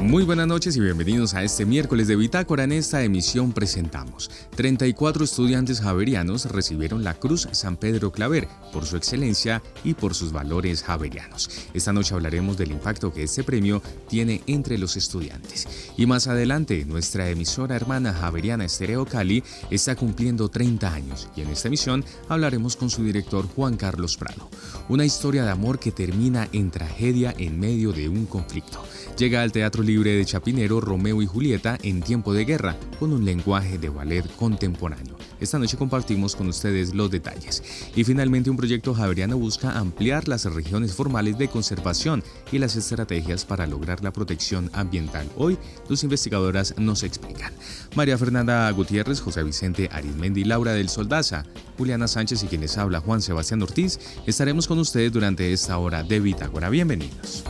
Muy buenas noches y bienvenidos a este miércoles de Bitácora. En esta emisión presentamos 34 estudiantes javerianos recibieron la Cruz San Pedro Claver por su excelencia y por sus valores javerianos. Esta noche hablaremos del impacto que este premio tiene entre los estudiantes. Y más adelante, nuestra emisora hermana Javeriana Estereo Cali está cumpliendo 30 años y en esta emisión hablaremos con su director Juan Carlos Prado. Una historia de amor que termina en tragedia en medio de un conflicto. Llega al Teatro Libre de Chapinero Romeo y Julieta en tiempo de guerra, con un lenguaje de ballet contemporáneo. Esta noche compartimos con ustedes los detalles. Y finalmente un proyecto javeriano busca ampliar las regiones formales de conservación y las estrategias para lograr la protección ambiental. Hoy, sus investigadoras nos explican. María Fernanda Gutiérrez, José Vicente Arizmendi, Laura del Soldaza, Juliana Sánchez y quienes habla Juan Sebastián Ortiz, estaremos con ustedes durante esta hora de Bitácora. Bienvenidos.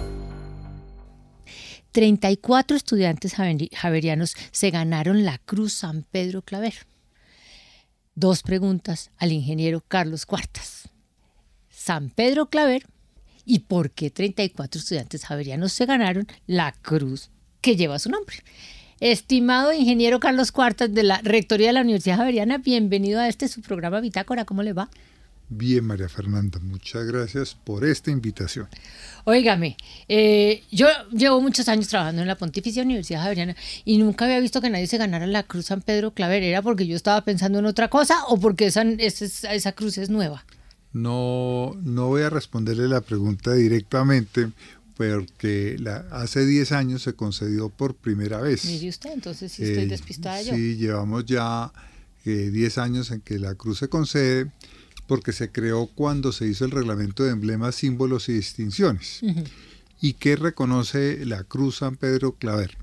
34 estudiantes javerianos se ganaron la Cruz San Pedro Claver. Dos preguntas al ingeniero Carlos Cuartas. San Pedro Claver y por qué 34 estudiantes javerianos se ganaron la cruz que lleva su nombre. Estimado ingeniero Carlos Cuartas de la Rectoría de la Universidad Javeriana, bienvenido a este su programa Bitácora. ¿Cómo le va? Bien, María Fernanda, muchas gracias por esta invitación. Óigame, eh, yo llevo muchos años trabajando en la Pontificia Universidad Javeriana y nunca había visto que nadie se ganara la Cruz San Pedro Claver. ¿Era porque yo estaba pensando en otra cosa o porque esa, esa, esa cruz es nueva? No, no voy a responderle la pregunta directamente porque la, hace 10 años se concedió por primera vez. Mire usted, entonces sí estoy eh, despistada yo. Sí, llevamos ya 10 eh, años en que la cruz se concede porque se creó cuando se hizo el reglamento de emblemas, símbolos y distinciones. ¿Y qué reconoce la Cruz San Pedro Claver?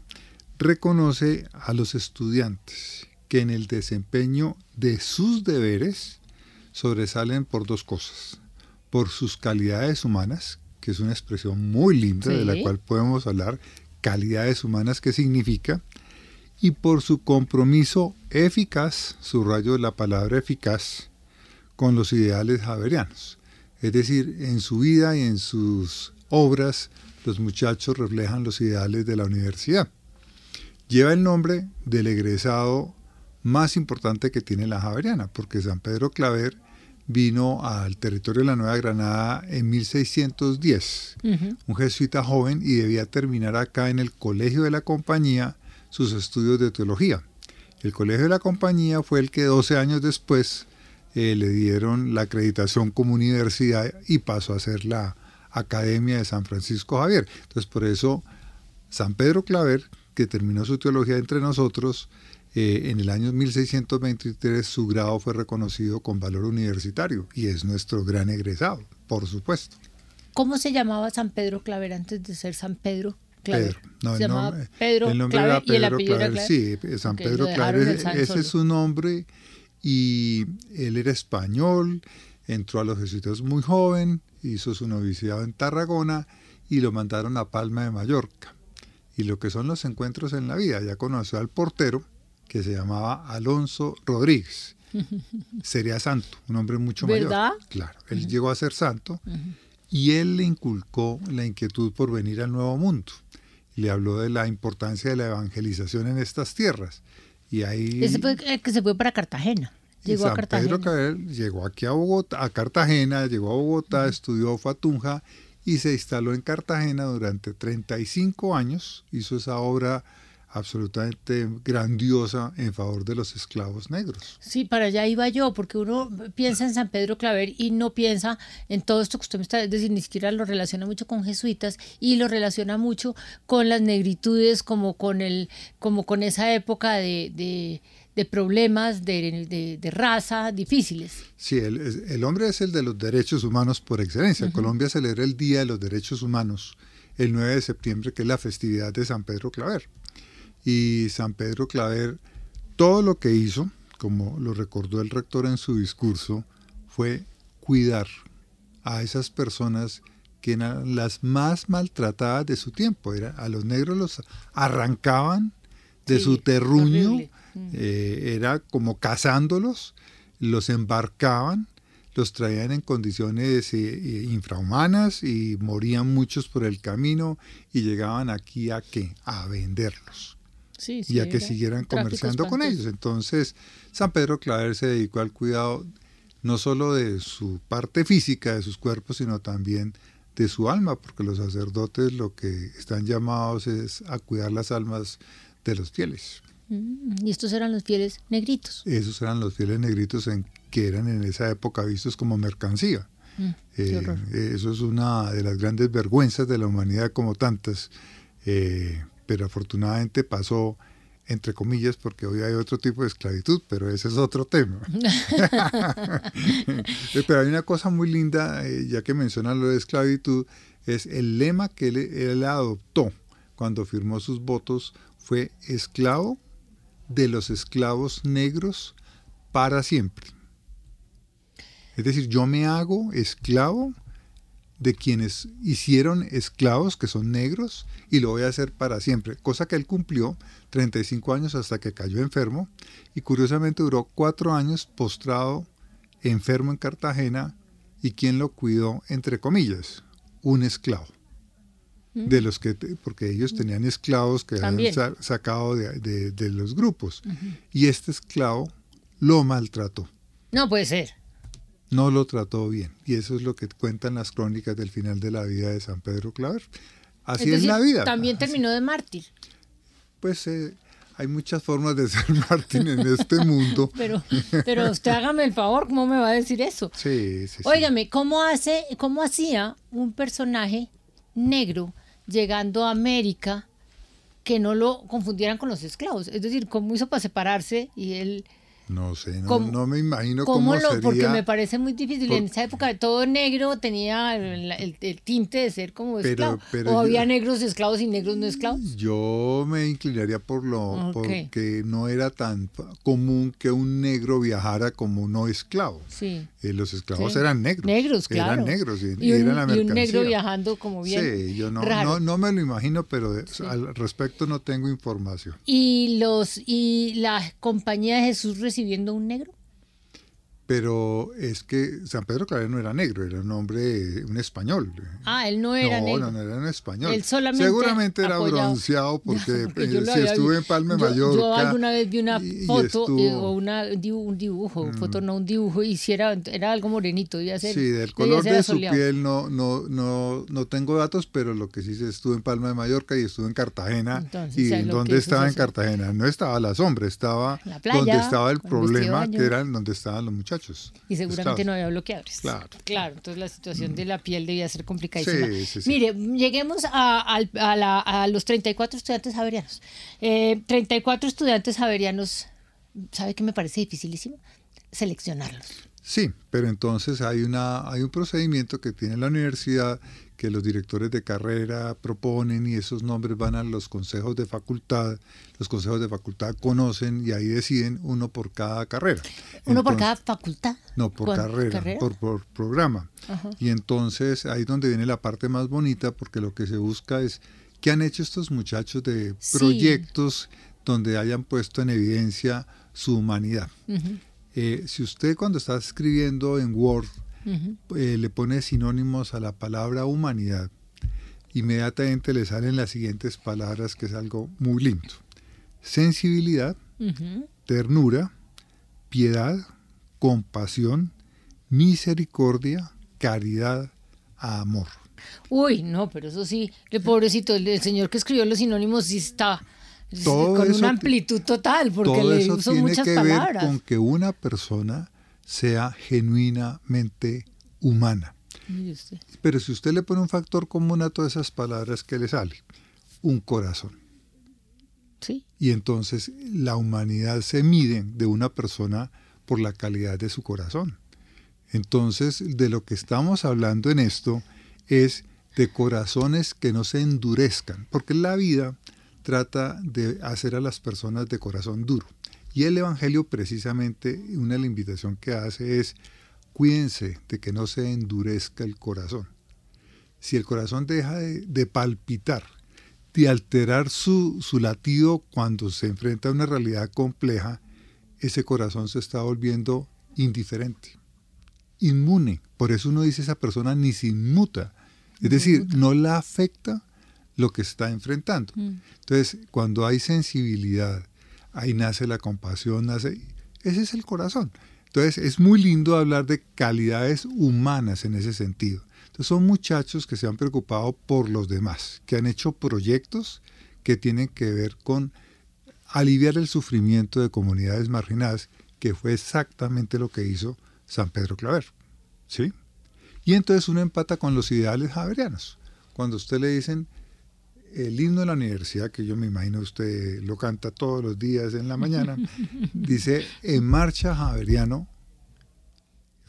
Reconoce a los estudiantes que en el desempeño de sus deberes sobresalen por dos cosas. Por sus calidades humanas, que es una expresión muy linda de la cual podemos hablar, calidades humanas, ¿qué significa? Y por su compromiso eficaz, subrayo la palabra eficaz, con los ideales javerianos. Es decir, en su vida y en sus obras los muchachos reflejan los ideales de la universidad. Lleva el nombre del egresado más importante que tiene la Javeriana, porque San Pedro Claver vino al territorio de la Nueva Granada en 1610, un jesuita joven y debía terminar acá en el Colegio de la Compañía sus estudios de teología. El Colegio de la Compañía fue el que 12 años después eh, le dieron la acreditación como universidad y pasó a ser la Academia de San Francisco Javier. Entonces, por eso, San Pedro Claver, que terminó su teología entre nosotros, eh, en el año 1623 su grado fue reconocido con valor universitario y es nuestro gran egresado, por supuesto. ¿Cómo se llamaba San Pedro Claver antes de ser San Pedro? Claver? Pedro. No, se llamaba Pedro, el nombre Claver, Pedro y el apellido Claver. Sí, San Pedro Claver, ese es su nombre y él era español, entró a los jesuitas muy joven, hizo su noviciado en Tarragona y lo mandaron a Palma de Mallorca. Y lo que son los encuentros en la vida, ya conoció al portero que se llamaba Alonso Rodríguez. Sería santo, un hombre mucho ¿verdad? mayor. Claro, él llegó a ser santo y él le inculcó la inquietud por venir al Nuevo Mundo. Le habló de la importancia de la evangelización en estas tierras y ahí... Ese fue el que se fue para Cartagena. Llegó San a Cartagena. Pedro llegó aquí a Bogotá, a Cartagena, llegó a Bogotá, estudió Fatunja y se instaló en Cartagena durante 35 años. Hizo esa obra absolutamente grandiosa en favor de los esclavos negros. Sí, para allá iba yo, porque uno piensa en San Pedro Claver y no piensa en todo esto que usted me está diciendo, ni siquiera lo relaciona mucho con jesuitas y lo relaciona mucho con las negritudes, como con el, como con esa época de, problemas de, raza difíciles. Sí, el, hombre es el de los derechos humanos por excelencia. Colombia celebra el Día de los Derechos Humanos el 9 de septiembre, que es la festividad de San Pedro Claver. Y San Pedro Claver, todo lo que hizo, como lo recordó el rector en su discurso, fue cuidar a esas personas que eran las más maltratadas de su tiempo. Era, a los negros los arrancaban de Sí, su terruño, horrible. Mm. eh, era como cazándolos, los embarcaban, los traían en condiciones eh, eh, infrahumanas y morían muchos por el camino y llegaban aquí a qué? A venderlos Sí, y a que era siguieran comerciando con ellos. Entonces, San Pedro Claver se dedicó al cuidado no solo de su parte física, de sus cuerpos, sino también de su alma, porque los sacerdotes lo que están llamados es a cuidar las almas de los fieles. Mm, Y estos eran los fieles negritos. Esos eran los fieles negritos en, que eran en esa época vistos como mercancía. Mm, Eh, eso es una de las grandes vergüenzas de la humanidad como tantas, eh, pero afortunadamente pasó entre comillas porque hoy hay otro tipo de esclavitud, pero ese es otro tema. Pero hay una cosa muy linda, eh, ya que mencionan lo de esclavitud, es el lema que él, él adoptó cuando firmó sus votos fue esclavo de los esclavos negros para siempre. Es decir, yo me hago esclavo de quienes hicieron esclavos, que son negros, y lo voy a hacer para siempre. Cosa que él cumplió 35 años hasta que cayó enfermo, y curiosamente duró cuatro años postrado, enfermo en Cartagena, y quien lo cuidó, entre comillas, un esclavo. De los que, te- porque ellos tenían esclavos que habían También. sa- sacado de, de- de los grupos. Y este esclavo lo maltrató No puede ser. No lo trató bien. Y eso es lo que cuentan las crónicas del final de la vida de San Pedro Claver. Así es, decir, la vida. También Así- terminó de mártir. Pues eh, hay muchas formas de ser Martín en este mundo. Pero, pero usted hágame el favor, ¿cómo me va a decir eso? Sí, sí, sí. Óigame, ¿cómo hace, cómo hacía un personaje negro llegando a América que no lo confundieran con los esclavos? Es decir, ¿cómo hizo para separarse y él No sé, no, ¿Cómo- no me imagino ¿Cómo cómo, lo, sería. porque me parece muy difícil. por- En esa época todo negro tenía el, el- el tinte de ser como Pero- esclavo. pero o yo- había negros esclavos y negros no esclavos. Yo me inclinaría por lo porque no era tan común que un negro viajara como no esclavo. Sí. Eh, los esclavos Sí. eran negros. Negros, claro. Eran negros y, Y un, eran la y un negro mercancía. viajando como bien. Sí, yo no, raro. no, no me lo imagino, pero de- al respecto no tengo información. Y los y la compañía de Jesús recibiendo un negro. Pero es que San Pedro Claver no era negro, era un hombre, un español. Ah, él no era no, negro. no, no era un español. Él solamente Seguramente era apoyado. bronceado porque, eh, si estuve vi- en Palma de yo- Mallorca. Yo alguna vez vi una y- y foto estuvo- eh, o una, un dibujo, foto no un dibujo, y si era, era algo morenito, debía ser. Sí, del color de su piel no, no, no, no tengo datos, pero lo que sí sé, estuve en Palma de Mallorca y estuve en Cartagena. Entonces, ¿Y ¿sabe en lo dónde es estaba en? Cartagena? No estaba la sombra, estaba En la playa, donde estaba el problema, que era donde estaban los muchachos. Y seguramente no había bloqueadores. Claro. entonces la situación de la piel debía ser complicadísima. Sí, sí, sí. Mire, lleguemos a, al- a la- a los 34 estudiantes javerianos. Eh, 34 estudiantes javerianos, ¿sabe qué me parece dificilísimo? Seleccionarlos. Sí, pero entonces hay, una, hay un procedimiento que tiene la universidad que los directores de carrera proponen y esos nombres van a los consejos de facultad. Los consejos de facultad conocen y ahí deciden uno por cada carrera. Uno por cada facultad. No, por ¿Cuán- carrera, Por, por programa. Ajá. Y entonces ahí es donde viene la parte más bonita porque lo que se busca es qué han hecho estos muchachos de Sí. proyectos donde hayan puesto en evidencia su humanidad. Eh, si usted cuando está escribiendo en Word eh, le pone sinónimos a la palabra humanidad, inmediatamente le salen las siguientes palabras que es algo muy lindo. Sensibilidad, ternura, piedad, compasión, misericordia, caridad, amor. Uy, no, pero eso sí, el pobrecito, el, el señor que escribió los sinónimos sí está Todo con una amplitud total, porque Todo le eso tiene muchas que palabras. ver con que una persona sea genuinamente humana. Pero si usted le pone un factor común a todas esas palabras que le sale, un corazón. Sí, Y entonces la humanidad se mide de una persona por la calidad de su corazón. Entonces, de lo que estamos hablando en esto es de corazones que no se endurezcan, porque la vida trata de hacer a las personas de corazón duro. Y el Evangelio precisamente, una de las invitaciones que hace es, cuídense de que no se endurezca el corazón. Si el corazón deja de, de palpitar, de alterar su, su latido cuando se enfrenta a una realidad compleja, ese corazón se está volviendo indiferente, inmune. Por eso uno dice esa persona ni se inmuta. Es decir, no la afecta lo que está enfrentando. Mm. Entonces, cuando hay sensibilidad, ahí nace la compasión, nace... Ese es el corazón. Entonces, es muy lindo hablar de calidades humanas en ese sentido. Entonces, son muchachos que se han preocupado por los demás, que han hecho proyectos que tienen que ver con aliviar el sufrimiento de comunidades marginadas, que fue exactamente lo que hizo San Pedro Claver. ¿Sí? Y entonces uno empata con los ideales javerianos. Cuando usted le dicen el himno de la universidad, que yo me imagino usted lo canta todos los días en la mañana, dice en marcha javeriano,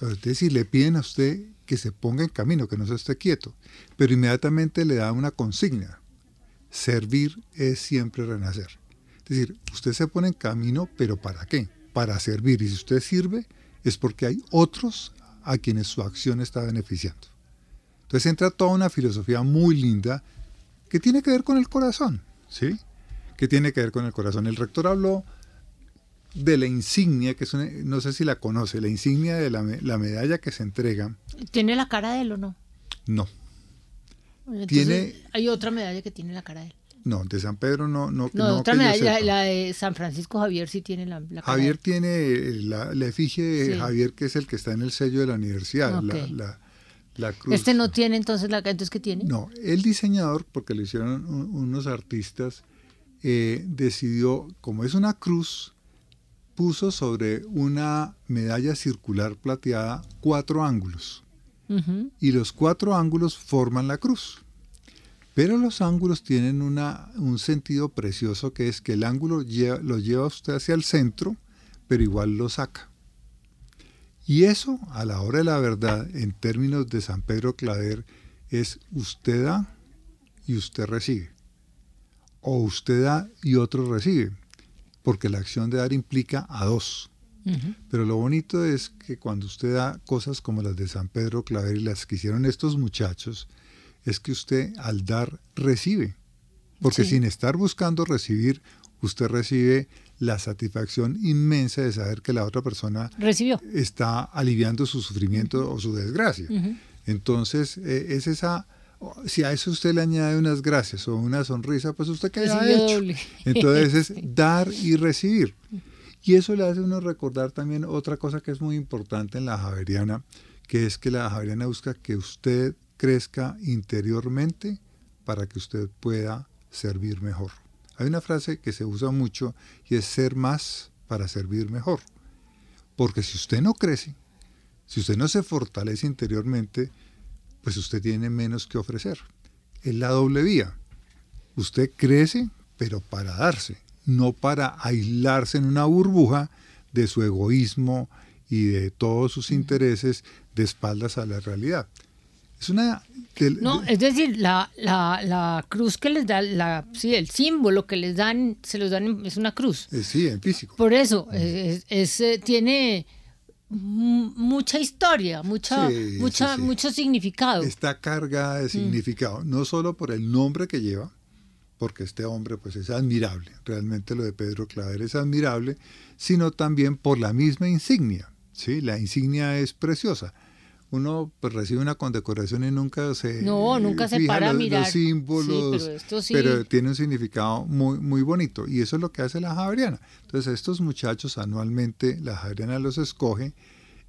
es decir, le piden a usted que se ponga en camino, que no se esté quieto, pero inmediatamente le da una consigna, servir es siempre renacer. Es decir, usted se pone en camino, pero ¿para qué? Para servir. Y si usted sirve, es porque hay otros a quienes su acción está beneficiando. Entonces entra toda una filosofía muy linda que tiene que ver con el corazón, ¿sí? Que tiene que ver con el corazón. El rector habló de la insignia, que es una- no sé si la conoce, la insignia de la, la medalla que se entrega. ¿Tiene la cara de él o no? No, Entonces, Tiene- Hay otra medalla que tiene la cara de él. no, de San Pedro no. No, No, no otra medalla, la de San Francisco Javier sí tiene la, la cara Javier de tiene la, la efigie de Sí. Javier, que es el que está en el sello de la universidad, la, Ok. la- la él. cruz. Este no tiene entonces la entonces ¿qué tiene? No, el diseñador, porque lo hicieron un- unos artistas, eh, decidió, como es una cruz, puso sobre una medalla circular plateada cuatro ángulos. Y los cuatro ángulos forman la cruz. Pero los ángulos tienen una, un sentido precioso que es que el ángulo lleva- lo lleva usted hacia el centro, pero igual lo saca. Y eso, a la hora de la verdad, en términos de San Pedro Claver, es usted da y usted recibe. O usted da y otro recibe. Porque la acción de dar implica a dos. Pero lo bonito es que cuando usted da cosas como las de San Pedro Claver y las que hicieron estos muchachos, es que usted al dar recibe. Porque Sí. sin estar buscando recibir, usted recibe la satisfacción inmensa de saber que la otra persona Recibió. está aliviando su sufrimiento o su desgracia. Entonces, eh, es esa... Si a eso usted le añade unas gracias o una sonrisa, pues usted queda Recibió hecho. doble. Entonces es dar y recibir. Y eso le hace uno recordar también otra cosa que es muy importante en la Javeriana, que es que la Javeriana busca que usted crezca interiormente para que usted pueda servir mejor. Hay una frase que se usa mucho y es ser más para servir mejor. Porque si usted no crece, si usted no se fortalece interiormente, pues usted tiene menos que ofrecer. Es la doble vía. Usted crece, pero para darse, no para aislarse en una burbuja de su egoísmo y de todos sus intereses de espaldas a la realidad. Es una... No, de- es decir, la, la, la cruz que les da, la, sí, el símbolo que les dan, se los dan, es una cruz. eh, sí, en físico. Por eso, es, es, eh, tiene mu- mucha historia, mucha, Sí, mucha, sí, sí. mucho significado. Está cargada Mm. de significado, no solo por el nombre que lleva, porque este hombre pues es admirable, realmente lo de Pedro Claver es admirable, sino también por la misma insignia, ¿sí? La insignia es preciosa. Uno pues recibe una condecoración y nunca se No, nunca se para a los, mirar. los símbolos, Sí, pero esto sí. pero tiene un significado muy muy bonito y eso es lo que hace la Javeriana. Entonces estos muchachos anualmente la Javeriana los escoge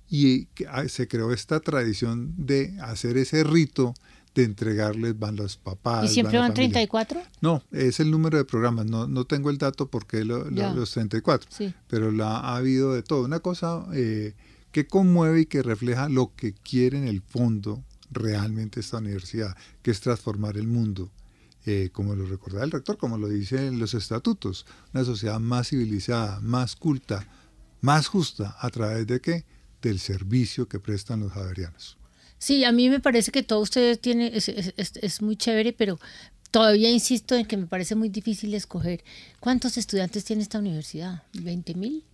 y ah, se creó esta tradición de hacer ese rito de entregarles, van los papás. ¿Y siempre van familia. 34? No, es el número de programas, no, no tengo el dato porque lo- lo- los 34, Sí. pero la, ha habido de todo. Una cosa eh, que conmueve y que refleja lo que quiere en el fondo realmente esta universidad, que es transformar el mundo. eh, como lo recordaba el rector, como lo dicen los estatutos, una sociedad más civilizada, más culta, más justa, a través de qué? Del servicio que prestan los javerianos. Sí, a mí me parece que todo ustedes tiene es, es- muy chévere, pero todavía insisto en que me parece muy difícil escoger. ¿Cuántos estudiantes tiene esta universidad? ¿20 mil?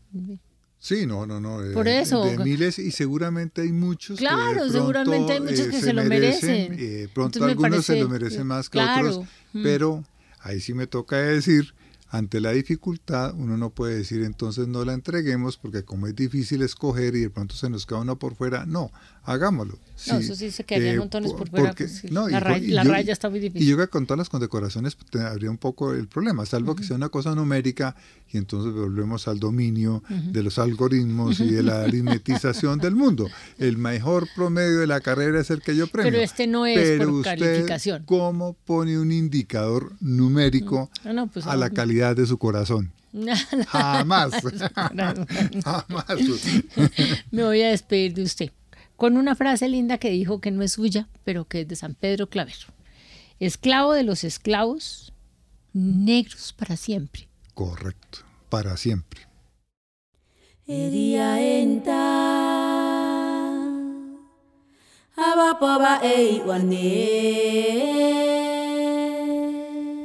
Sí, no, no, no. de- Por eso. De miles y seguramente hay muchos. que Claro, pronto, seguramente hay muchos eh, que se lo merecen. eh, pronto Entonces me algunos se parece- lo merecen más que claro. otros, Mm. pero Ahí sí me toca decir ante la dificultad, uno no puede decir entonces no la entreguemos porque como es difícil escoger y de pronto se nos queda uno por fuera, no, hagámoslo. no, eso sí se quedaría eh, montones por fuera. Pues la, raya, está muy difícil. Y yo que con todas las condecoraciones pues, habría un poco el problema, salvo que sea una cosa numérica y entonces volvemos al dominio de los algoritmos y de la aritmetización del mundo. El mejor promedio de la carrera es el que yo premio. Pero este no es Pero por usted, calificación. ¿Cómo pone un indicador numérico pues, a la calidad de su corazón. Jamás. Jamás. Me voy a despedir de usted con una frase linda que dijo que no es suya, pero que es de San Pedro Clavero. Esclavo de los esclavos, negros para siempre. Correcto, para siempre.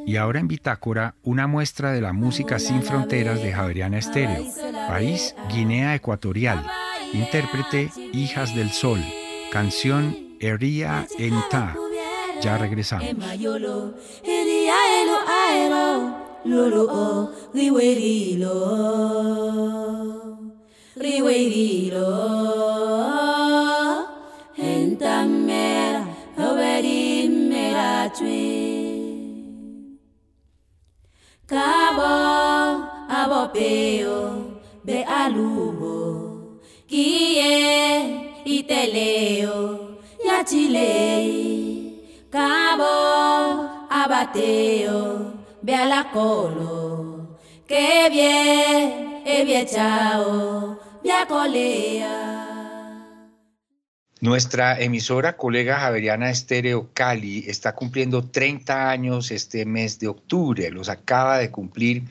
Y ahora en Bitácora, una muestra de la música sin fronteras de Javeriana Estéreo. País, Guinea Ecuatorial. Intérprete, Hijas del Sol. Canción, Eria Enta. Ya regresamos. Cabo abopeo be alubo. Kie iteleo ya chile Cabo abateo be alacolo que bien e bien chao colea nuestra emisora colega Javeriana Estéreo Cali está cumpliendo 30 años este mes de octubre, los acaba de cumplir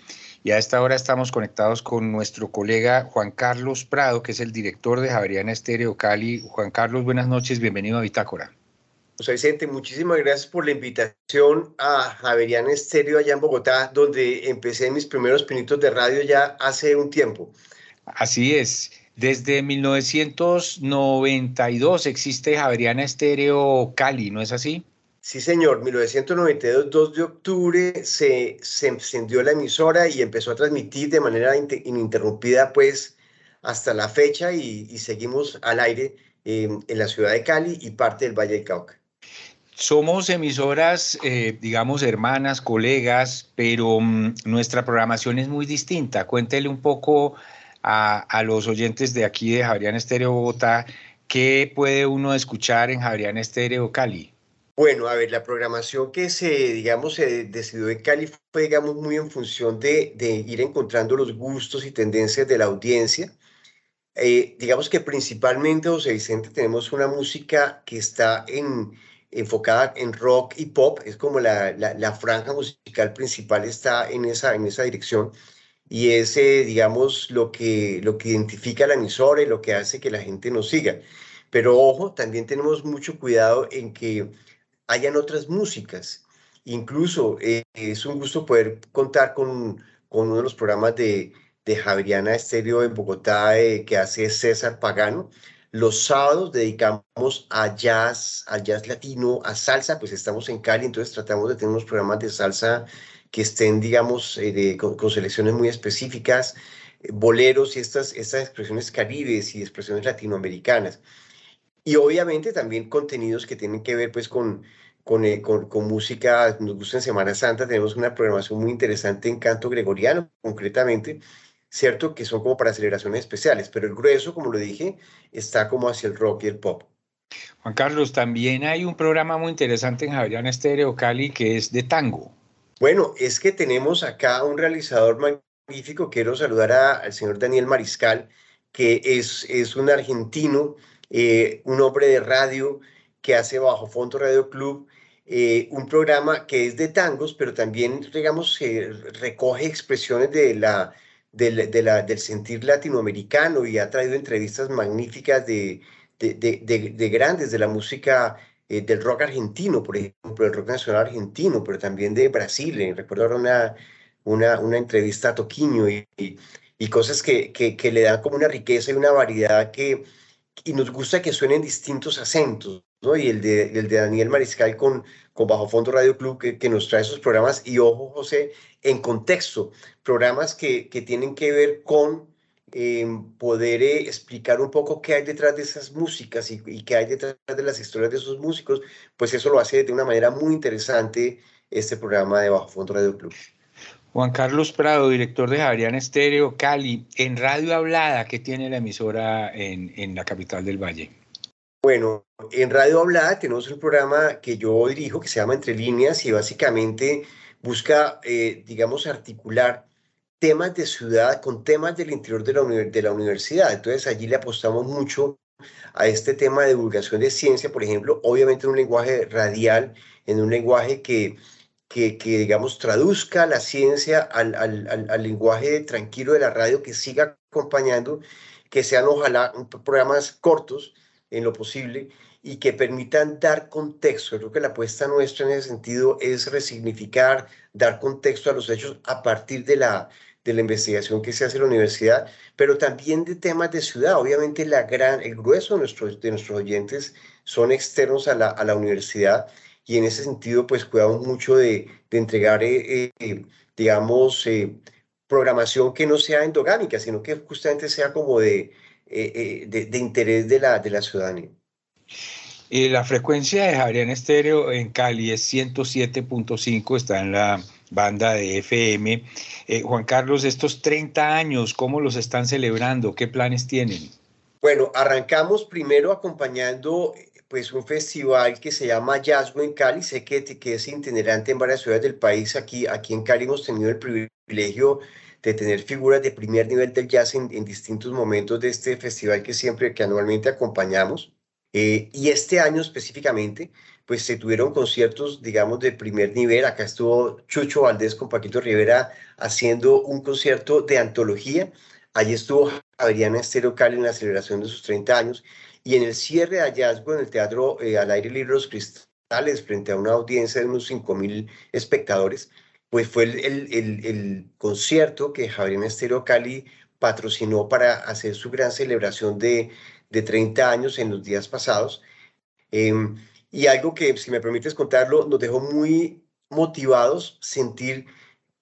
y a esta hora estamos conectados con nuestro colega Juan Carlos Prado, que es el director de Javeriana Estéreo Cali. Juan Carlos, buenas noches, bienvenido a Bitácora. José Vicente, muchísimas gracias por la invitación a Javeriana Estéreo allá en Bogotá, donde empecé mis primeros pinitos de radio ya hace un tiempo. Así es. Desde 1992 existe Javeriana Estéreo Cali, ¿no es así? Sí, señor. 1992, 2 de octubre, se, se encendió la emisora y empezó a transmitir de manera ininterrumpida, pues, hasta la fecha y, seguimos al aire en la ciudad de Cali y parte del Valle del Cauca. Somos emisoras, eh, digamos, hermanas, colegas, pero mm, nuestra programación es muy distinta. Cuéntele un poco a, los oyentes de aquí de Javerian Estéreo Bogotá, ¿qué puede uno escuchar en Javerian Estéreo Cali? Bueno, a ver, la programación que se, digamos, se decidió en Cali fue, digamos, muy en función de, ir encontrando los gustos y tendencias de la audiencia. Eh, digamos que principalmente, José Vicente, tenemos una música que está en, enfocada en rock y pop, es como la, la, la franja musical principal está en esa, en esa dirección y ese, digamos, lo que, lo que identifica la emisora y lo que hace que la gente nos siga. Pero ojo, también tenemos mucho cuidado en que hayan otras músicas. Incluso eh, es un gusto poder contar con, con, uno de los programas de, de Javeriana Estéreo en Bogotá eh, que hace César Pagano. Los sábados dedicamos a jazz, a jazz latino, a salsa, pues estamos en Cali, entonces tratamos de tener unos programas de salsa que estén, digamos, eh, con, selecciones muy específicas, eh, boleros y estas, estas expresiones caribes y expresiones latinoamericanas. Y obviamente también contenidos que tienen que ver pues con, con, eh, con, con, música, nos gusta en Semana Santa, tenemos una programación muy interesante en canto gregoriano, concretamente, cierto que son como para celebraciones especiales, pero el grueso, como lo dije, está como hacia el rock y el pop. Juan Carlos, también hay un programa muy interesante en Javeriana Estéreo Cali que es de tango. Bueno, es que tenemos acá un realizador magnífico. Quiero saludar al señor Daniel Mariscal, que es, es un argentino, eh, un hombre de radio que hace Bajo Fondo Radio Club, eh, un programa que es de tangos, pero también, digamos, recoge expresiones de de del sentir latinoamericano y ha traído entrevistas magníficas de, de, de grandes de la música eh, del rock argentino, por ejemplo, el rock nacional argentino, pero también de Brasil. Eh, recuerdo una, una, una, entrevista a Toquiño y, y, cosas que, que, le dan como una riqueza y una variedad que y nos gusta que suenen distintos acentos, ¿no? Y el de, el de Daniel Mariscal con, con Bajo Fondo Radio Club que, que, nos trae esos programas y ojo José, en contexto, programas que, que tienen que ver con eh, poder eh, explicar un poco qué hay detrás de esas músicas y, y, qué hay detrás de las historias de esos músicos, pues eso lo hace de una manera muy interesante este programa de Bajo Fondo Radio Club. Juan Carlos Prado, director de Javerian Estéreo Cali, en radio hablada, ¿qué tiene la emisora en, en la capital del Valle? Bueno, en Radio Hablada tenemos un programa que yo dirijo que se llama Entre Líneas y básicamente busca, eh, digamos, articular temas de ciudad con temas del interior de la, de la universidad. Entonces allí le apostamos mucho a este tema de divulgación de ciencia, por ejemplo, obviamente en un lenguaje radial, en un lenguaje que, que, que digamos, traduzca la ciencia al, al, al, al lenguaje tranquilo de la radio, que siga acompañando, que sean ojalá programas cortos, en lo posible y que permitan dar contexto. Creo que la apuesta nuestra en ese sentido es resignificar, dar contexto a los hechos a partir de la, de la investigación que se hace en la universidad, pero también de temas de ciudad. Obviamente la gran, el grueso de nuestros, de nuestros oyentes son externos a la, a la universidad y en ese sentido pues cuidamos mucho de, de entregar, eh, eh, digamos, eh, programación que no sea endogámica, sino que justamente sea como de, eh, eh, de, de, interés de la, de la ciudadanía. Y la frecuencia de Javerian Estéreo en Cali es 107.5, está en la banda de FM. Eh, Juan Carlos, estos 30 años, ¿cómo los están celebrando? ¿Qué planes tienen? Bueno, arrancamos primero acompañando pues un festival que se llama Jazzgo en Cali, sé que, que es itinerante en varias ciudades del país, aquí, aquí en Cali hemos tenido el privilegio de tener figuras de primer nivel del jazz en, distintos momentos de este festival que siempre, que anualmente acompañamos. Eh, y este año específicamente, pues se tuvieron conciertos, digamos, de primer nivel. Acá estuvo Chucho Valdés con Paquito Rivera haciendo un concierto de antología. Allí estuvo Javeriana Estero Cali en la celebración de sus 30 años. Y en el cierre de hallazgo en el Teatro eh, al Aire Libre Los Cristales, frente a una audiencia de unos 5.000 espectadores, pues fue el, el, el, concierto que Javier Estéreo Cali patrocinó para hacer su gran celebración de, de 30 años en los días pasados. Eh, y algo que, si me permites contarlo, nos dejó muy motivados sentir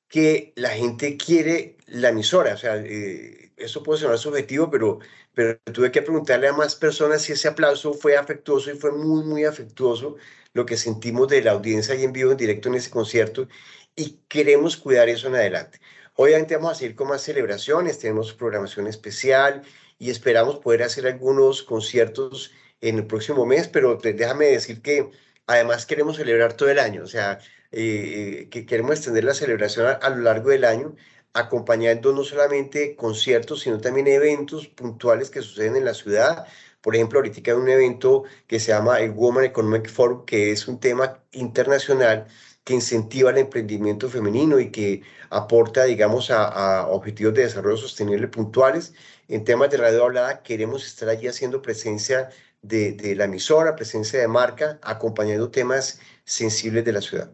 que la gente quiere la emisora. O sea, eh, eso puede sonar subjetivo, pero, pero tuve que preguntarle a más personas si ese aplauso fue afectuoso y fue muy, muy afectuoso lo que sentimos de la audiencia y en vivo, en directo en ese concierto y queremos cuidar eso en adelante. Obviamente vamos a seguir con más celebraciones, tenemos programación especial y esperamos poder hacer algunos conciertos en el próximo mes, pero déjame decir que además queremos celebrar todo el año, o sea, eh, que queremos extender la celebración a, a, lo largo del año, acompañando no solamente conciertos, sino también eventos puntuales que suceden en la ciudad. Por ejemplo, ahorita hay un evento que se llama el Women Economic Forum, que es un tema internacional que incentiva el emprendimiento femenino y que aporta, digamos, a, a, objetivos de desarrollo sostenible puntuales. En temas de radio hablada, queremos estar allí haciendo presencia de, de la emisora, presencia de marca, acompañando temas sensibles de la ciudad.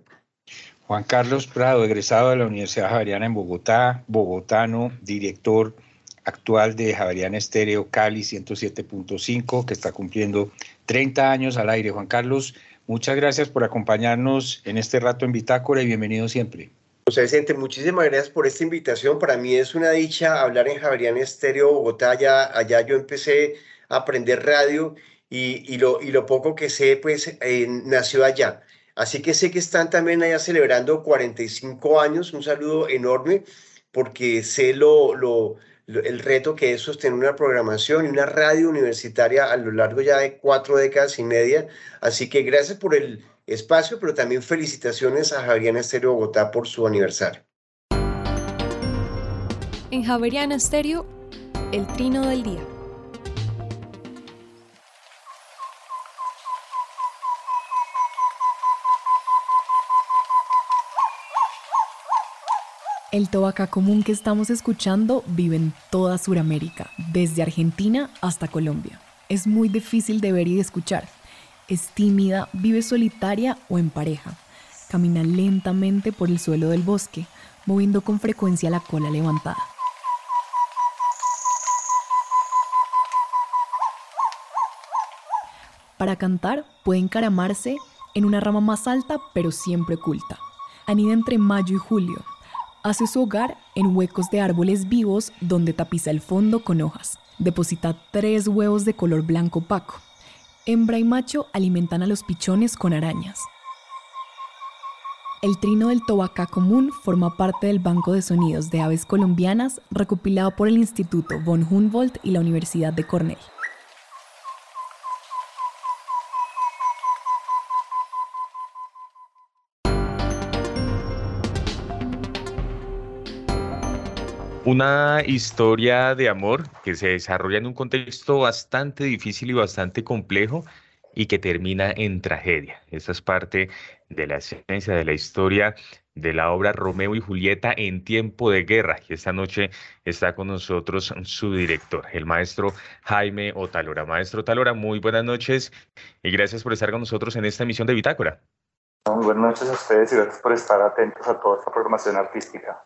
Juan Carlos Prado, egresado de la Universidad Javeriana en Bogotá, bogotano, director actual de Javeriana Estéreo Cali 107.5, que está cumpliendo 30 años al aire. Juan Carlos, Muchas gracias por acompañarnos en este rato en Bitácora y bienvenido siempre. José Vicente, muchísimas gracias por esta invitación. Para mí es una dicha hablar en Javerian Estéreo Bogotá. Allá, allá yo empecé a aprender radio y, lo, poco que sé, pues eh, nació allá. Así que sé que están también allá celebrando 45 años. Un saludo enorme porque sé lo, lo, el reto que es sostener una programación y una radio universitaria a lo largo ya de cuatro décadas y media. Así que gracias por el espacio, pero también felicitaciones a Javeriana Estéreo Bogotá por su aniversario. En Javeriana Estéreo, el trino del día. El tobacá común que estamos escuchando vive en toda Sudamérica, desde Argentina hasta Colombia. Es muy difícil de ver y de escuchar. Es tímida, vive solitaria o en pareja. Camina lentamente por el suelo del bosque, moviendo con frecuencia la cola levantada. Para cantar puede encaramarse en una rama más alta pero siempre oculta. Anida entre mayo y julio. Hace su hogar en huecos de árboles vivos donde tapiza el fondo con hojas. Deposita tres huevos de color blanco opaco. Hembra y macho alimentan a los pichones con arañas. El trino del tobacá común forma parte del Banco de Sonidos de Aves Colombianas recopilado por el Instituto von Humboldt y la Universidad de Cornell. Una historia de amor que se desarrolla en un contexto bastante difícil y bastante complejo y que termina en tragedia. Esta es parte de la esencia de la historia de la obra Romeo y Julieta en tiempo de guerra. Y esta noche está con nosotros su director, el maestro Jaime Otalora. Maestro Otalora, muy buenas noches y gracias por estar con nosotros en esta emisión de Bitácora. Muy buenas noches a ustedes y gracias por estar atentos a toda esta programación artística.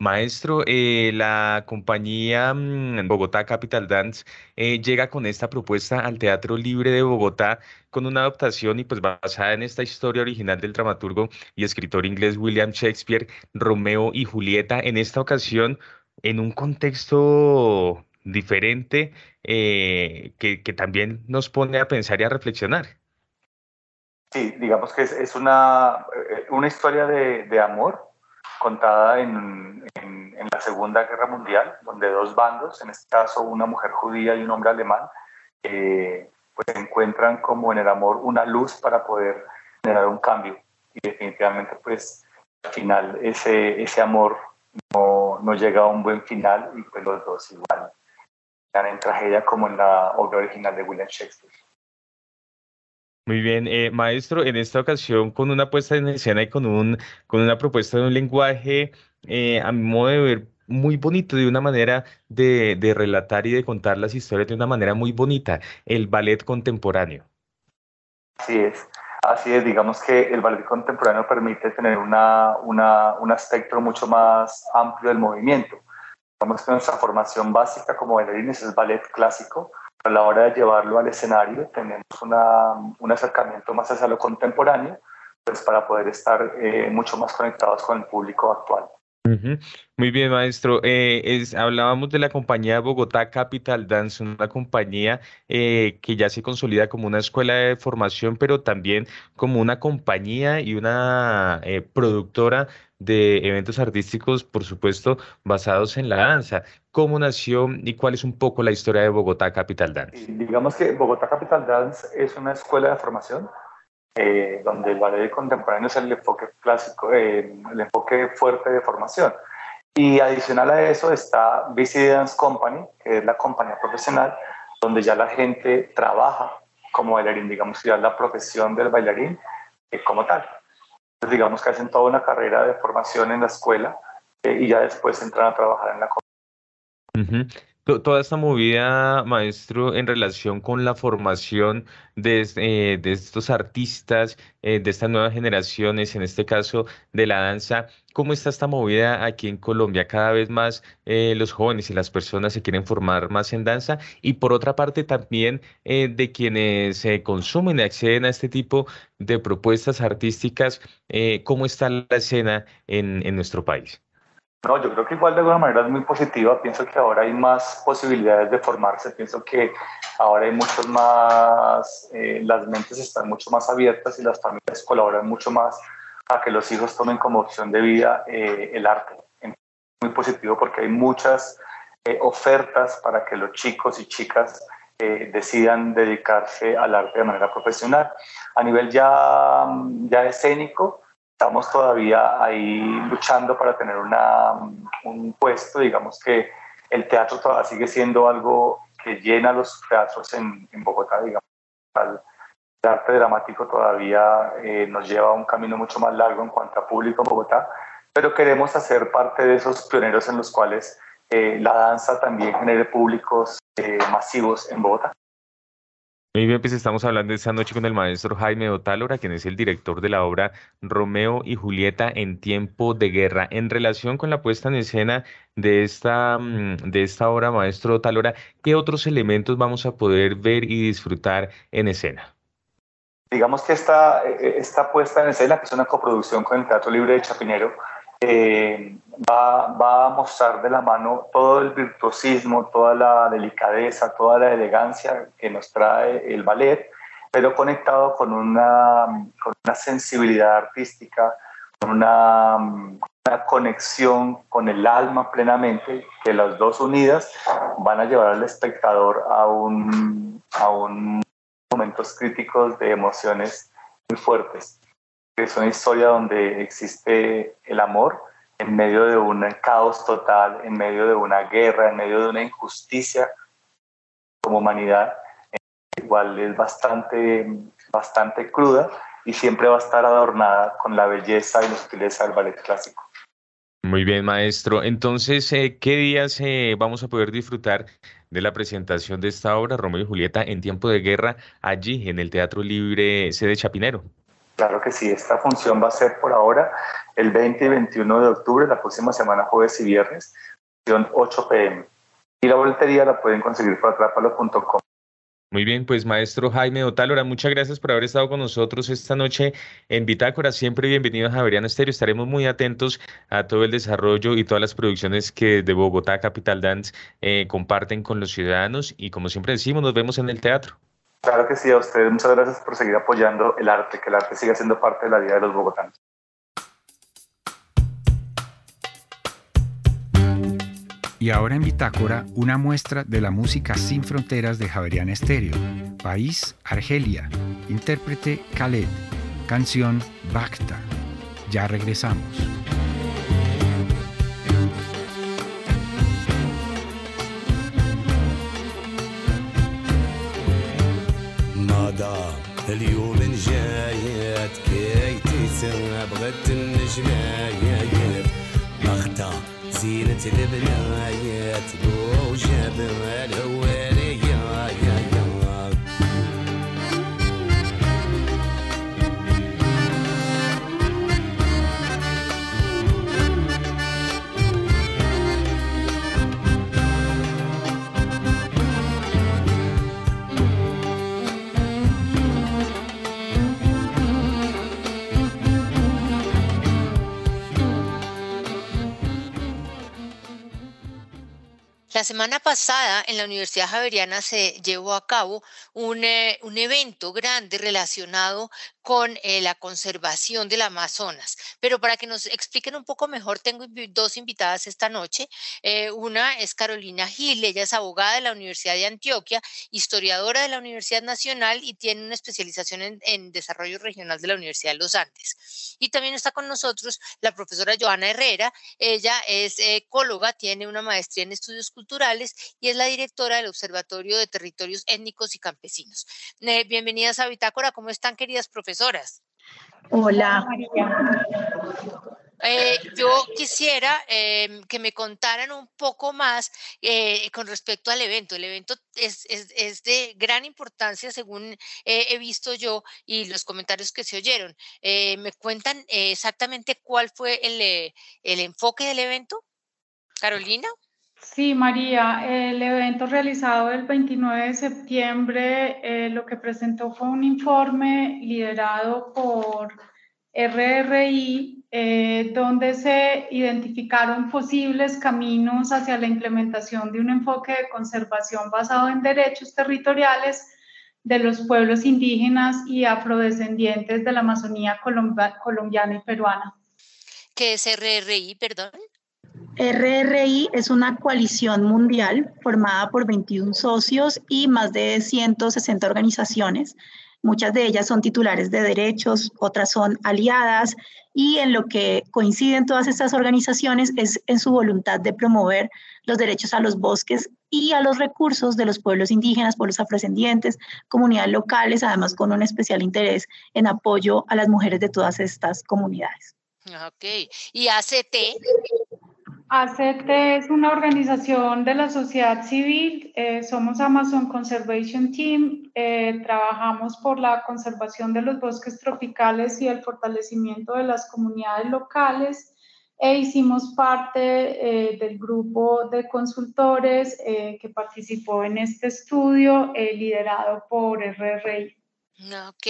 Maestro, eh, la compañía mm, Bogotá Capital Dance eh, llega con esta propuesta al Teatro Libre de Bogotá con una adaptación y pues basada en esta historia original del dramaturgo y escritor inglés William Shakespeare, Romeo y Julieta, en esta ocasión en un contexto diferente eh, que, también nos pone a pensar y a reflexionar. Sí, digamos que es, una, una historia de, de amor contada en, en, la Segunda Guerra Mundial, donde dos bandos, en este caso una mujer judía y un hombre alemán, eh, pues encuentran como en el amor una luz para poder generar un cambio. Y definitivamente, pues al final ese, ese amor no, no llega a un buen final y pues los dos igual en tragedia como en la obra original de William Shakespeare. Muy bien, eh, maestro, en esta ocasión con una puesta en escena y con, un, con una propuesta de un lenguaje, eh, a mi modo de ver, muy bonito, de una manera de, de relatar y de contar las historias de una manera muy bonita, el ballet contemporáneo. Así es, así es, digamos que el ballet contemporáneo permite tener una, una, un aspecto mucho más amplio del movimiento. Digamos que nuestra formación básica como bailarines es ballet clásico, a la hora de llevarlo al escenario tenemos una, un acercamiento más hacia lo contemporáneo, pues para poder estar eh, mucho más conectados con el público actual. Muy bien, maestro. Eh, hablábamos de la compañía Bogotá Capital Dance, una compañía eh, que ya se consolida como una escuela de formación, pero también como una compañía y una productora de eventos artísticos, por supuesto, basados en la danza. ¿Cómo nació y cuál es un poco la historia de Bogotá Capital Dance? Digamos que Bogotá Capital Dance es una escuela de formación eh, donde el ballet contemporáneo es el enfoque clásico, eh, el enfoque fuerte de formación. Y adicional a eso está BC Dance Company, que es la compañía profesional, donde ya la gente trabaja como bailarín, digamos ya la profesión del bailarín eh, como tal digamos que hacen toda una carrera de formación en la escuela eh, y ya después entran a trabajar en la Toda esta movida, maestro, en relación con la formación de, eh, estos artistas, eh, de estas nuevas generaciones, en este caso de la danza, ¿cómo está esta movida aquí en Colombia? Cada vez más los jóvenes y las personas se quieren formar más en danza y por otra parte también de quienes consumen y acceden a este tipo de propuestas artísticas, ¿cómo está la escena en, en nuestro país? No, yo creo que igual de alguna manera es muy positiva. Pienso que ahora hay más posibilidades de formarse. Pienso que ahora hay muchos más, eh, las mentes están mucho más abiertas y las familias colaboran mucho más a que los hijos tomen como opción de vida eh, el arte. Es muy positivo porque hay muchas eh, ofertas para que los chicos y chicas decidan dedicarse al arte de manera profesional. A nivel ya, ya escénico, estamos todavía ahí luchando para tener una, un puesto, digamos que el teatro todavía sigue siendo algo que llena los teatros en, en Bogotá, digamos. El arte dramático todavía eh, nos lleva a un camino mucho más largo en cuanto a público en Bogotá, pero queremos hacer parte de esos pioneros en los cuales eh, la danza también genere públicos eh, masivos en Bogotá. Muy bien, pues estamos hablando esta noche con el maestro Jaime Otálora, quien es el director de la obra Romeo y Julieta en tiempo de guerra. En relación con la puesta en escena de esta, mm, de esta obra, maestro Otálora, ¿qué otros elementos vamos a poder ver y disfrutar en escena? digamos que esta, esta puesta en escena, que es una coproducción con el Teatro Libre de Chapinero, eh, va, va, a mostrar de la mano todo el virtuosismo, toda la delicadeza, toda la elegancia que nos trae el ballet, pero conectado con una, con una sensibilidad artística, con una, una, conexión con el alma plenamente, que las dos unidas van a llevar al espectador a un, a un momentos críticos de emociones muy fuertes. Es una historia donde existe el amor en medio de un caos total, en medio de una guerra, en medio de una injusticia como humanidad. Igual es bastante, bastante cruda y siempre va a estar adornada con la belleza y la sutileza del ballet clásico. Muy bien, maestro. Entonces, eh, ¿qué días eh, vamos a poder disfrutar de la presentación de esta obra, Romeo y Julieta, en tiempo de guerra, allí en el Teatro Libre Sede Chapinero? Claro que sí, esta función va a ser por ahora el 20 y 21 de octubre, la próxima semana, jueves y viernes, función 8 pm. Y la boletería la pueden conseguir por atrapalo.com. Muy bien, pues maestro Jaime Otálora, muchas gracias por haber estado con nosotros esta noche en Bitácora. Siempre bienvenido a Javeriano Estéreo. Estaremos muy atentos a todo el desarrollo y todas las producciones que de Bogotá Capital Dance eh, comparten con los ciudadanos. Y como siempre decimos, nos vemos en el teatro. Claro que sí, a ustedes muchas gracias por seguir apoyando el arte, que el arte siga siendo parte de la vida de los bogotanos. Y ahora en Bitácora, una muestra de la música sin fronteras de Javerian Estéreo. País, Argelia. Intérprete, Khaled. Canción, Bacta. Ya regresamos. اليوم جايات كي تسابغت النجمايات مخطا زينة البنايات وجبال الهوال. La semana pasada en la Universidad Javeriana se llevó a cabo un, eh, un evento grande relacionado con eh, la conservación del Amazonas. Pero para que nos expliquen un poco mejor, tengo dos invitadas esta noche. Eh, una es Carolina Gil, ella es abogada de la Universidad de Antioquia, historiadora de la Universidad Nacional y tiene una especialización en, en desarrollo regional de la Universidad de los Andes. Y también está con nosotros la profesora Joana Herrera, ella es ecóloga, tiene una maestría en estudios culturales y es la directora del Observatorio de Territorios Étnicos y Campesinos. Eh, bienvenidas a Bitácora, ¿cómo están queridas profesoras? Hola. Eh, yo quisiera em, que me contaran un poco más eh, con respecto al evento. El evento es, es, es de gran importancia según he visto yo y los comentarios que se oyeron. ¿Me cuentan exactamente cuál fue el, el enfoque del evento? Carolina. Sí, María, el evento realizado el 29 de septiembre eh, lo que presentó fue un informe liderado por RRI, eh, donde se identificaron posibles caminos hacia la implementación de un enfoque de conservación basado en derechos territoriales de los pueblos indígenas y afrodescendientes de la Amazonía colombiana y peruana. ¿Qué es RRI, perdón? RRI es una coalición mundial formada por 21 socios y más de 160 organizaciones. Muchas de ellas son titulares de derechos, otras son aliadas y en lo que coinciden todas estas organizaciones es en su voluntad de promover los derechos a los bosques y a los recursos de los pueblos indígenas, pueblos afrodescendientes, comunidades locales, además con un especial interés en apoyo a las mujeres de todas estas comunidades. Ok. ¿Y ACT? ACT es una organización de la sociedad civil, eh, somos Amazon Conservation Team, eh, trabajamos por la conservación de los bosques tropicales y el fortalecimiento de las comunidades locales e hicimos parte eh, del grupo de consultores que participó en este estudio liderado por RRI. Ok.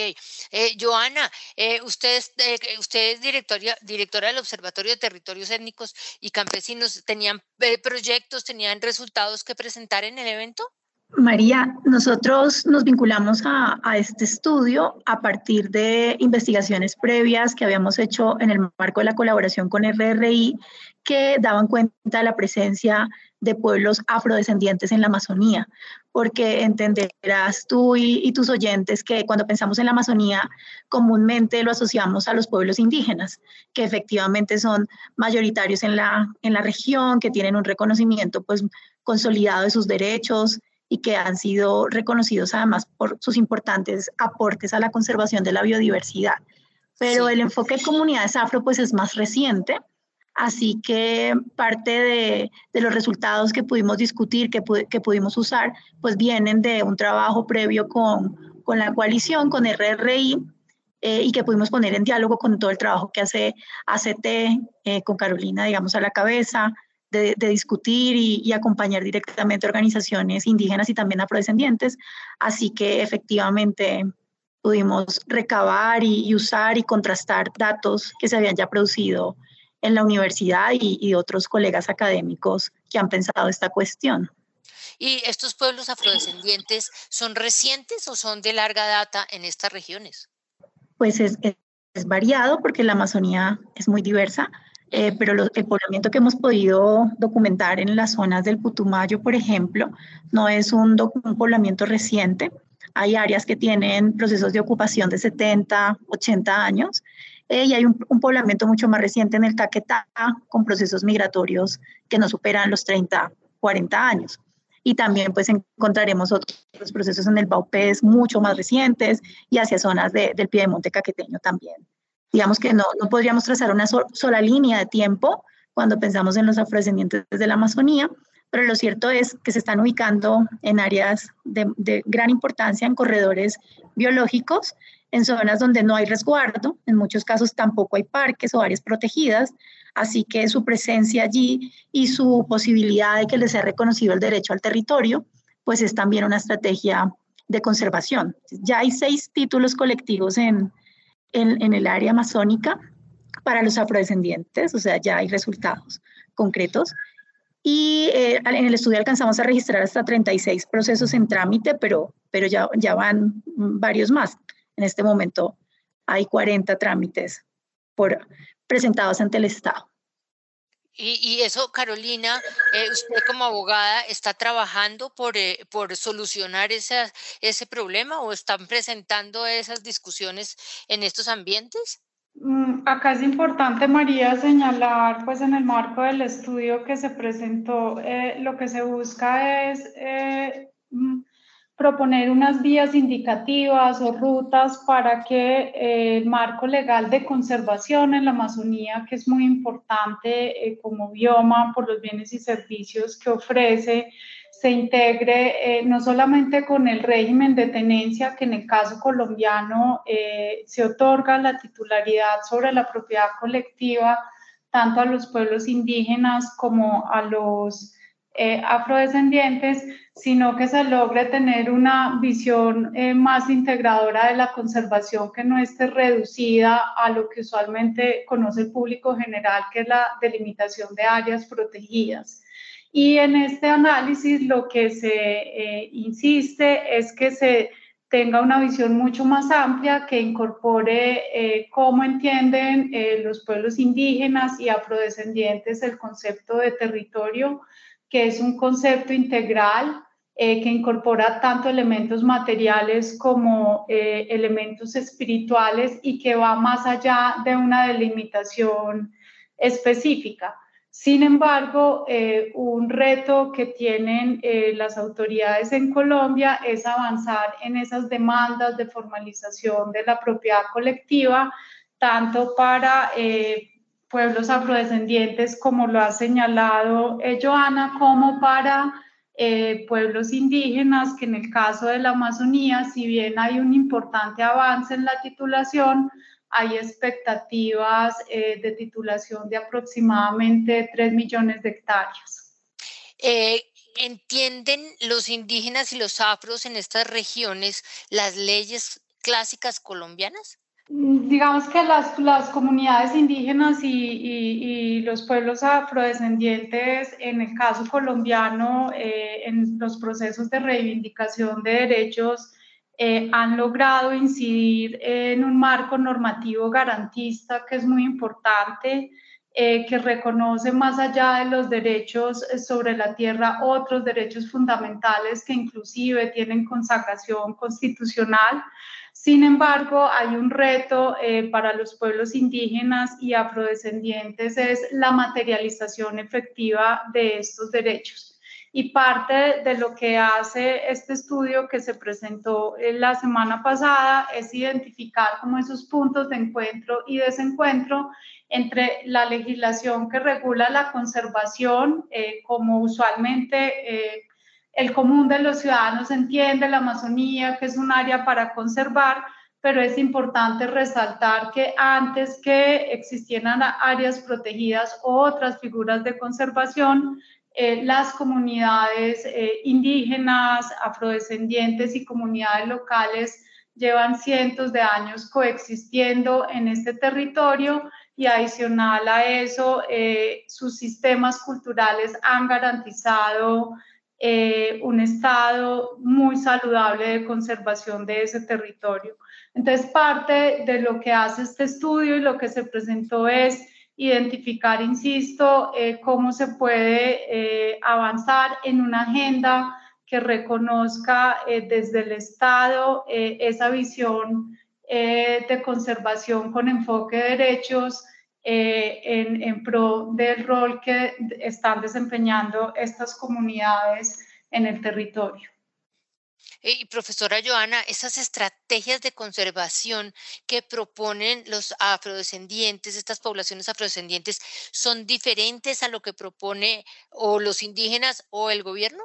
Eh, Joana, eh, usted, eh, usted es directora, directora del Observatorio de Territorios Étnicos y Campesinos. ¿Tenían eh, proyectos, tenían resultados que presentar en el evento? María, nosotros nos vinculamos a, este estudio a partir de investigaciones previas que habíamos hecho en el marco de la colaboración con RRI que daban cuenta de la presencia de pueblos afrodescendientes en la Amazonía, porque entenderás tú y, y, tus oyentes que cuando pensamos en la Amazonía comúnmente lo asociamos a los pueblos indígenas, que efectivamente son mayoritarios en la, en la región, que tienen un reconocimiento pues consolidado de sus derechos, y que han sido reconocidos además por sus importantes aportes a la conservación de la biodiversidad. Pero sí. el enfoque de comunidades afro pues es más reciente, así que parte de, de los resultados que pudimos discutir, que, que, pudimos usar, pues vienen de un trabajo previo con, con la coalición, con RRI, eh, y que pudimos poner en diálogo con todo el trabajo que hace ACT, eh, con Carolina, digamos, a la cabeza, de, de discutir y, y, acompañar directamente organizaciones indígenas y también afrodescendientes. Así que efectivamente pudimos recabar y, y, usar y contrastar datos que se habían ya producido en la universidad y, y otros colegas académicos que han pensado esta cuestión. ¿Y estos pueblos afrodescendientes son recientes o son de larga data en estas regiones? Pues es, es variado porque la Amazonía es muy diversa eh, pero el poblamiento que hemos podido documentar en las zonas del Putumayo, por ejemplo, no es un, poblamiento reciente. Hay áreas que tienen procesos de ocupación de 70, 80 años, eh, y hay un, un, poblamiento mucho más reciente en el Caquetá, con procesos migratorios que no superan los 30, 40 años. Y también pues encontraremos otros procesos en el Baupés mucho más recientes y hacia zonas de, del Piedemonte caqueteño también digamos que no, no podríamos trazar una so, sola línea de tiempo cuando pensamos en los afrodescendientes de la Amazonía, pero lo cierto es que se están ubicando en áreas de, gran importancia, en corredores biológicos, en zonas donde no hay resguardo, en muchos casos tampoco hay parques o áreas protegidas, así que su presencia allí y su posibilidad de que les sea reconocido el derecho al territorio, pues es también una estrategia de conservación. Ya hay seis títulos colectivos en, en, el área amazónica para los afrodescendientes, o sea, ya hay resultados concretos. Y eh, en el estudio alcanzamos a registrar hasta 36 procesos en trámite, pero, pero ya, ya van varios más. En este momento hay 40 trámites por, presentados ante el Estado. Y, eso, Carolina, eh, usted como abogada está trabajando por, eh, por solucionar esa, ese problema o están presentando esas discusiones en estos ambientes? Mm, acá es importante, María, señalar, pues en el marco del estudio que se presentó, eh, lo que se busca es mm, proponer unas vías indicativas o rutas para que eh, el marco legal de conservación en la Amazonía, que es muy importante eh, como bioma por los bienes y servicios que ofrece, se integre eh, no solamente con el régimen de tenencia, que en el caso colombiano se otorga la titularidad sobre la propiedad colectiva, tanto a los pueblos indígenas como a los eh, afrodescendientes, sino que se logre tener una visión eh, más integradora de la conservación que no esté reducida a lo que usualmente conoce el público general, que es la delimitación de áreas protegidas. Y en este análisis lo que se eh, insiste es que se tenga una visión mucho más amplia que incorpore eh, cómo entienden los pueblos indígenas y afrodescendientes el concepto de territorio que es un concepto integral eh, que incorpora tanto elementos materiales como eh, elementos espirituales y que va más allá de una delimitación específica. Sin embargo, eh, un reto que tienen eh, las autoridades en Colombia es avanzar en esas demandas de formalización de la propiedad colectiva, tanto para eh, pueblos afrodescendientes, como lo ha señalado eh, Joana, como para eh, pueblos indígenas, que en el caso de la Amazonía, si bien hay un importante avance en la titulación, hay expectativas eh, de titulación de aproximadamente 3 millones de hectáreas. ¿Entienden los indígenas y los afros en estas regiones las leyes clásicas colombianas? Mm, digamos que las, las comunidades indígenas y, y, los pueblos afrodescendientes, en el caso colombiano, eh, en los procesos de reivindicación de derechos, eh, han logrado incidir en un marco normativo garantista que es muy importante. Eh, que reconoce más allá de los derechos sobre la tierra otros derechos fundamentales que inclusive tienen consagración constitucional. Sin embargo, hay un reto eh, para los pueblos indígenas y afrodescendientes, es la materialización efectiva de estos derechos. Y parte de lo que hace este estudio que se presentó eh, la semana pasada es identificar como esos puntos de encuentro y desencuentro entre la legislación que regula la conservación, eh, como usualmente el común de los ciudadanos entiende la Amazonía, que es un área para conservar, pero es importante resaltar que antes que existieran áreas protegidas o otras figuras de conservación, eh, las comunidades eh, indígenas, afrodescendientes y comunidades locales llevan cientos de años coexistiendo en este territorio y adicional a eso, eh, sus sistemas culturales han garantizado eh, un estado muy saludable de conservación de ese territorio. Entonces, parte de lo que hace este estudio y lo que se presentó es identificar, insisto, eh, cómo se puede eh, avanzar en una agenda que reconozca desde el Estado esa visión de conservación con enfoque de derechos eh, en, pro del rol que están desempeñando estas comunidades en el territorio. Y profesora Joana, esas estrategias de conservación que proponen los afrodescendientes, estas poblaciones afrodescendientes, ¿son diferentes a lo que propone o los indígenas o el gobierno?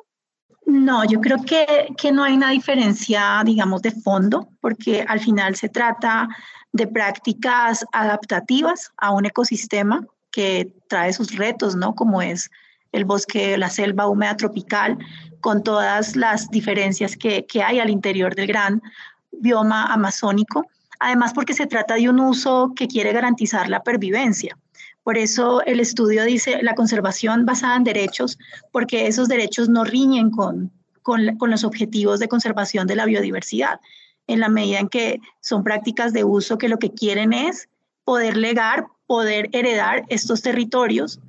No, yo creo que, que no hay una diferencia, digamos, de fondo, porque al final se trata de prácticas adaptativas a un ecosistema que trae sus retos, ¿no? Como es el bosque, la selva húmeda tropical, con todas las diferencias que, que hay al interior del gran bioma amazónico. Además, porque se trata de un uso que quiere garantizar la pervivencia. Por eso el estudio dice la conservación basada en derechos, porque esos derechos no riñen con, con, con los objetivos de conservación de la biodiversidad en la medida en que son prácticas de uso que lo que quieren es poder legar, poder heredar estos territorios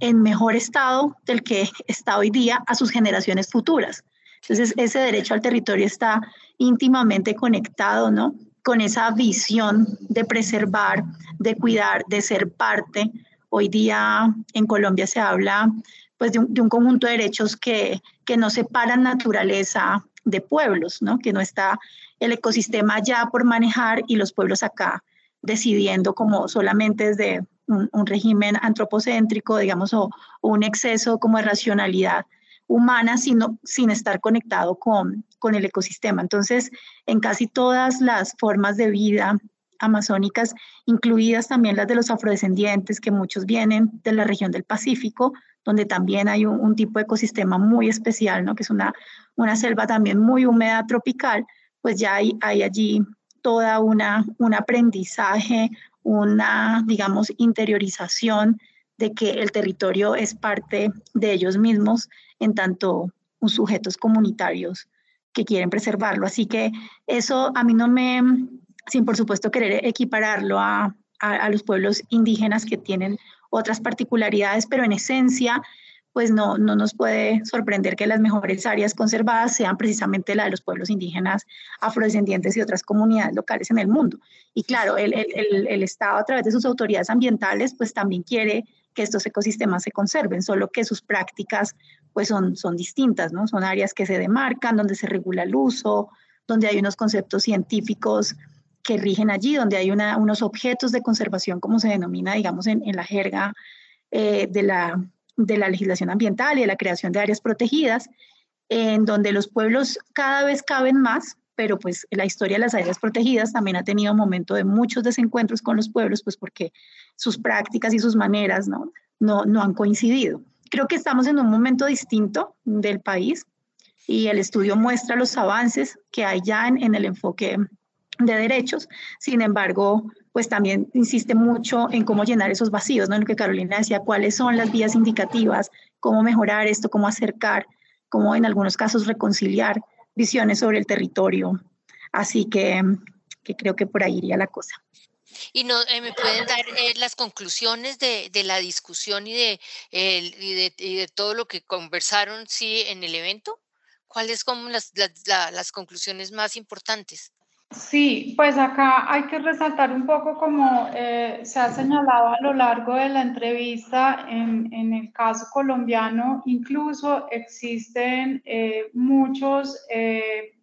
en mejor estado del que está hoy día a sus generaciones futuras. Entonces, ese derecho al territorio está íntimamente conectado, ¿no? Con esa visión de preservar, de cuidar, de ser parte. Hoy día en Colombia se habla pues de un, conjunto de derechos que, que no separan naturaleza de pueblos, ¿no? Que no está el ecosistema ya por manejar y los pueblos acá decidiendo como solamente desde un, régimen antropocéntrico, digamos, o, un exceso como de racionalidad humana, sino sin estar conectado con, con el ecosistema. Entonces, en casi todas las formas de vida amazónicas, incluidas también las de los afrodescendientes, que muchos vienen de la región del Pacífico, donde también hay un, tipo de ecosistema muy especial, ¿no? que es una, una selva también muy húmeda tropical, pues ya hay, allí toda una, un aprendizaje, una, digamos, interiorización de que el territorio es parte de ellos mismos en tanto sujetos comunitarios que quieren preservarlo. Así que eso a mí no me, sin por supuesto querer equipararlo a, a los pueblos indígenas que tienen otras particularidades, pero en esencia pues no, no nos puede sorprender que las mejores áreas conservadas sean precisamente las de los pueblos indígenas, afrodescendientes y otras comunidades locales en el mundo. Y claro, el, el, Estado a través de sus autoridades ambientales, pues también quiere que estos ecosistemas se conserven, solo que sus prácticas pues son, son distintas, ¿no? Son áreas que se demarcan, donde se regula el uso, donde hay unos conceptos científicos que rigen allí, donde hay una, unos objetos de conservación, como se denomina, digamos, en, en la jerga eh, de la de la legislación ambiental y de la creación de áreas protegidas, en donde los pueblos cada vez caben más, pero pues la historia de las áreas protegidas también ha tenido un momento de muchos desencuentros con los pueblos, pues porque sus prácticas y sus maneras no, no, no han coincidido. Creo que estamos en un momento distinto del país y el estudio muestra los avances que hay ya en, en el enfoque de derechos. Sin embargo, pues también insiste mucho en cómo llenar esos vacíos, ¿no? En lo que Carolina decía, cuáles son las vías indicativas, cómo mejorar esto, cómo acercar, cómo en algunos casos reconciliar visiones sobre el territorio. Así que, que creo que por ahí iría la cosa. ¿Y no, eh, me pueden dar eh, las conclusiones de, la discusión y de, todo lo que conversaron sí, en el evento? ¿Cuáles son las conclusiones más importantes? Sí, pues acá hay que resaltar un poco como eh, se ha señalado a lo largo de la entrevista, en, en el caso colombiano incluso existen eh, muchos eh,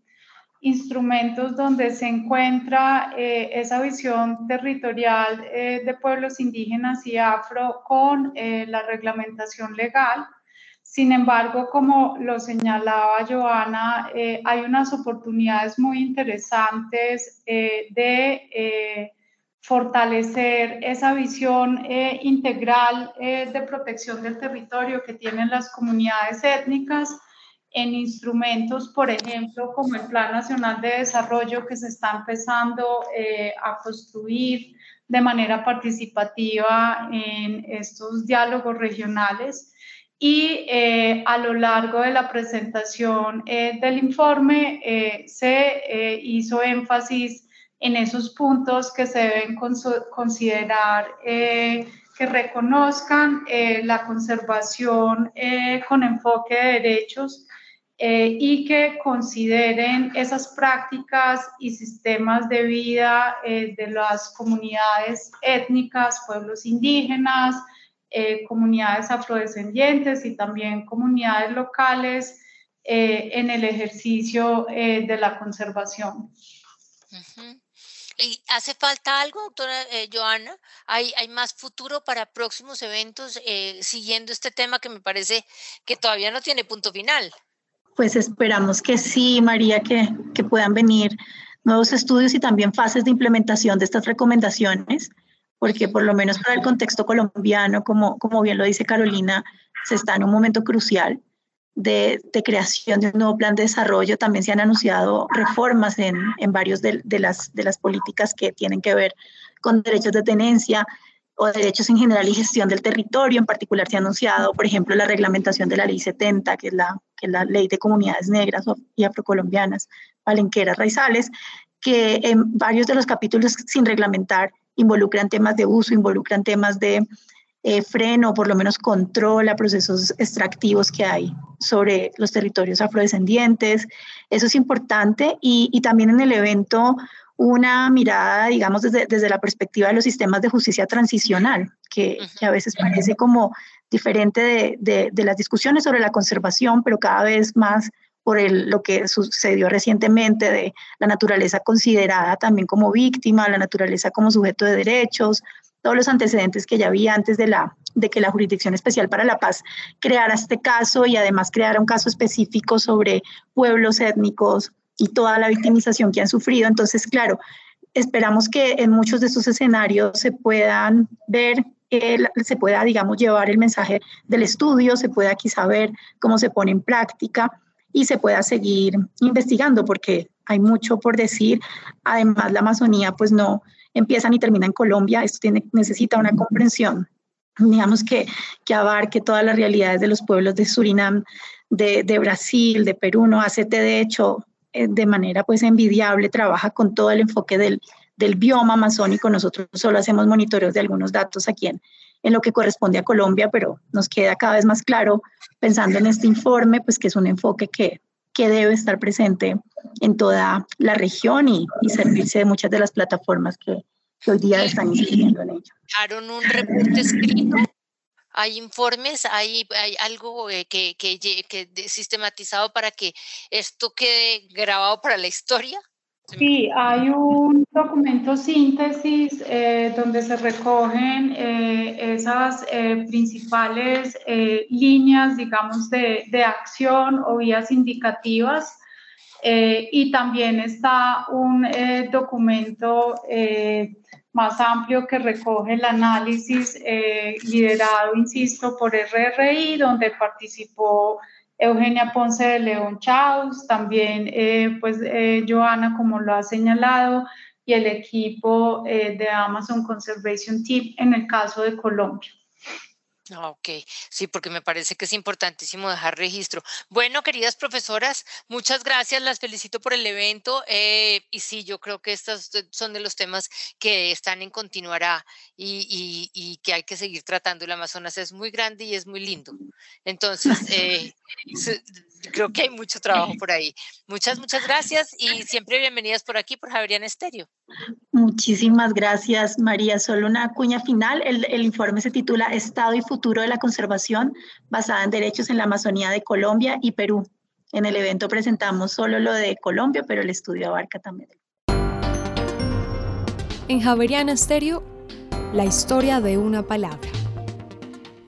instrumentos donde se encuentra esa visión territorial de pueblos indígenas y afro con la reglamentación legal. Sin embargo, como lo señalaba Joana, hay unas oportunidades muy interesantes de fortalecer esa visión integral de protección del territorio que tienen las comunidades étnicas en instrumentos, por ejemplo, como el Plan Nacional de Desarrollo que se está empezando eh, a construir de manera participativa en estos diálogos regionales. Y eh, a lo largo de la presentación eh, del informe se hizo énfasis en esos puntos que se deben considerar que reconozcan la conservación con enfoque de derechos eh, y que consideren esas prácticas y sistemas de vida eh, de las comunidades étnicas, pueblos indígenas, eh, comunidades afrodescendientes y también comunidades locales en el ejercicio de la conservación. ¿Y hace falta algo, doctora Joana? ¿Hay, ¿Hay, más futuro para próximos eventos siguiendo este tema que me parece que todavía no tiene punto final? pues esperamos que sí, María, que, que puedan venir nuevos estudios y también fases de implementación de estas recomendaciones, porque por lo menos para el contexto colombiano, como, como bien lo dice Carolina, se está en un momento crucial de, de creación de un nuevo plan de desarrollo. También se han anunciado reformas en, en varios de, las, de las políticas que tienen que ver con derechos de tenencia, o derechos en general y gestión del territorio. En particular se ha anunciado, por ejemplo, la reglamentación de la Ley 70, que es la, que es la Ley de Comunidades Negras y Afrocolombianas, palenqueras, raizales, que en varios de los capítulos sin reglamentar involucran temas de uso, involucran temas de eh, freno, por lo menos control a procesos extractivos que hay sobre los territorios afrodescendientes. Eso es importante y, y también en el evento una mirada, digamos, desde, desde, la perspectiva de los sistemas de justicia transicional, que, que a veces parece como diferente de, de, de, las discusiones sobre la conservación, pero cada vez más por el, lo que sucedió recientemente de la naturaleza considerada también como víctima, la naturaleza como sujeto de derechos, todos los antecedentes que ya había antes de, la, de que la Jurisdicción Especial para la Paz creara este caso y además creara un caso específico sobre pueblos étnicos y toda la victimización que han sufrido. Entonces, claro, esperamos que en muchos de estos escenarios se puedan ver, se pueda, digamos, llevar el mensaje del estudio, se pueda quizá ver cómo se pone en práctica y se pueda seguir investigando, porque hay mucho por decir. Además, la Amazonía, pues no empieza ni termina en Colombia, esto tiene, necesita una comprensión, digamos, que, que abarque todas las realidades de los pueblos de Surinam, de, de Brasil, de Perú, no ACT, de hecho, eh, de manera pues envidiable, trabaja con todo el enfoque del, del bioma amazónico. Nosotros solo hacemos monitoreos de algunos datos aquí en, en, lo que corresponde a Colombia, pero nos queda cada vez más claro, pensando en este informe, pues que es un enfoque que, que debe estar presente en toda la región y, y servirse de muchas de las plataformas que, que hoy día están incidiendo en ello. un reporte escrito hay informes, hay, hay algo eh, que, que, que, sistematizado para que esto quede grabado para la historia. Sí, hay un documento síntesis eh, donde se recogen eh, esas principales líneas, digamos, de, de, acción o vías indicativas. y también está un documento más amplio que recoge el análisis eh, liderado, insisto, por RRI, donde participó Eugenia Ponce de León Chaus, también eh, pues eh, Joana como lo ha señalado y el equipo eh, de Amazon Conservation Team en el caso de Colombia. Ah, ok, sí, porque me parece que es importantísimo dejar registro. Bueno, queridas profesoras, muchas gracias, las felicito por el evento eh, y sí, yo creo que estos son de los temas que están en continuará y, y, que hay que seguir tratando. El Amazonas es muy grande y es muy lindo. Entonces, eh, creo que hay mucho trabajo por ahí. Muchas, muchas gracias y siempre bienvenidas por aquí, por Javerian Estéreo. Muchísimas gracias, María. Solo una cuña final. El, el, informe se titula Estado y futuro de la conservación basada en derechos en la Amazonía de Colombia y Perú. En el evento presentamos solo lo de Colombia, pero el estudio abarca también. En Javerian Estéreo, la historia de una palabra.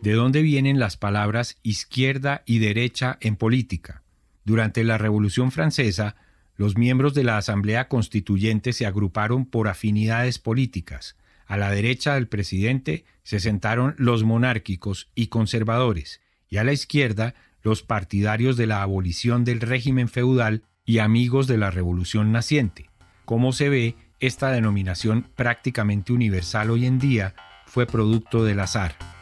¿De dónde vienen las palabras izquierda y derecha en política? Durante la Revolución Francesa, los miembros de la Asamblea Constituyente se agruparon por afinidades políticas. A la derecha del presidente se sentaron los monárquicos y conservadores, y a la izquierda los partidarios de la abolición del régimen feudal y amigos de la revolución naciente. Como se ve, esta denominación prácticamente universal hoy en día fue producto del azar.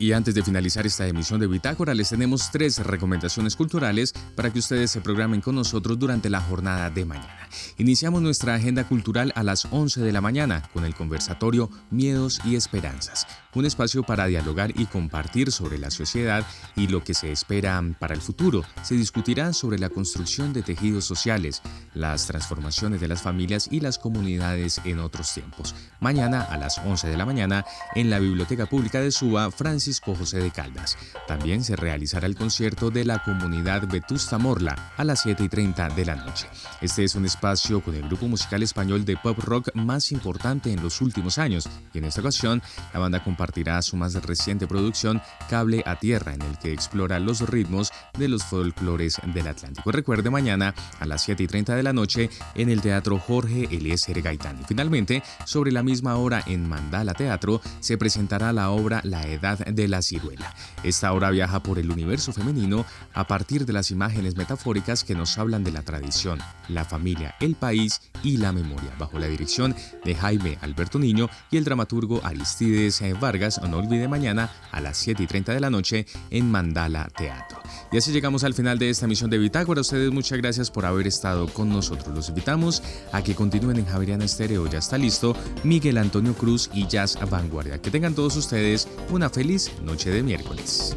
Y antes de finalizar esta emisión de Bitácora, les tenemos tres recomendaciones culturales para que ustedes se programen con nosotros durante la jornada de mañana. Iniciamos nuestra agenda cultural a las 11 de la mañana con el conversatorio Miedos y Esperanzas, un espacio para dialogar y compartir sobre la sociedad y lo que se espera para el futuro. Se discutirá sobre la construcción de tejidos sociales, las transformaciones de las familias y las comunidades en otros tiempos. Mañana a las 11 de la mañana en la Biblioteca Pública de Suba, Francisco José de Caldas. También se realizará el concierto de la comunidad Vetusta Morla a las 7 y 30 de la noche. Este es un espacio con el grupo musical español de pop rock más importante en los últimos años y en esta ocasión la banda compartirá su más reciente producción Cable a Tierra en el que explora los ritmos de los folclores del Atlántico. Recuerde mañana a las 7 y 30 de la noche en el Teatro Jorge Eliezer Gaitán. Y finalmente, sobre la misma hora en Mandala Teatro se presentará la obra La Edad de la Ciruela. Esta obra viaja por el universo femenino a partir de las imágenes metafóricas que nos hablan de la tradición, la familia, el país y la memoria, bajo la dirección de Jaime Alberto Niño y el dramaturgo Aristides Vargas. No olvide mañana a las 7 y 30 de la noche en Mandala Teatro. Y así llegamos al final de esta emisión de Bitácora. ustedes muchas gracias por haber estado con nosotros. Los invitamos a que continúen en Javeriana Estéreo. Ya está listo Miguel Antonio Cruz y Jazz Vanguardia. Que tengan todos ustedes una feliz noche de miércoles.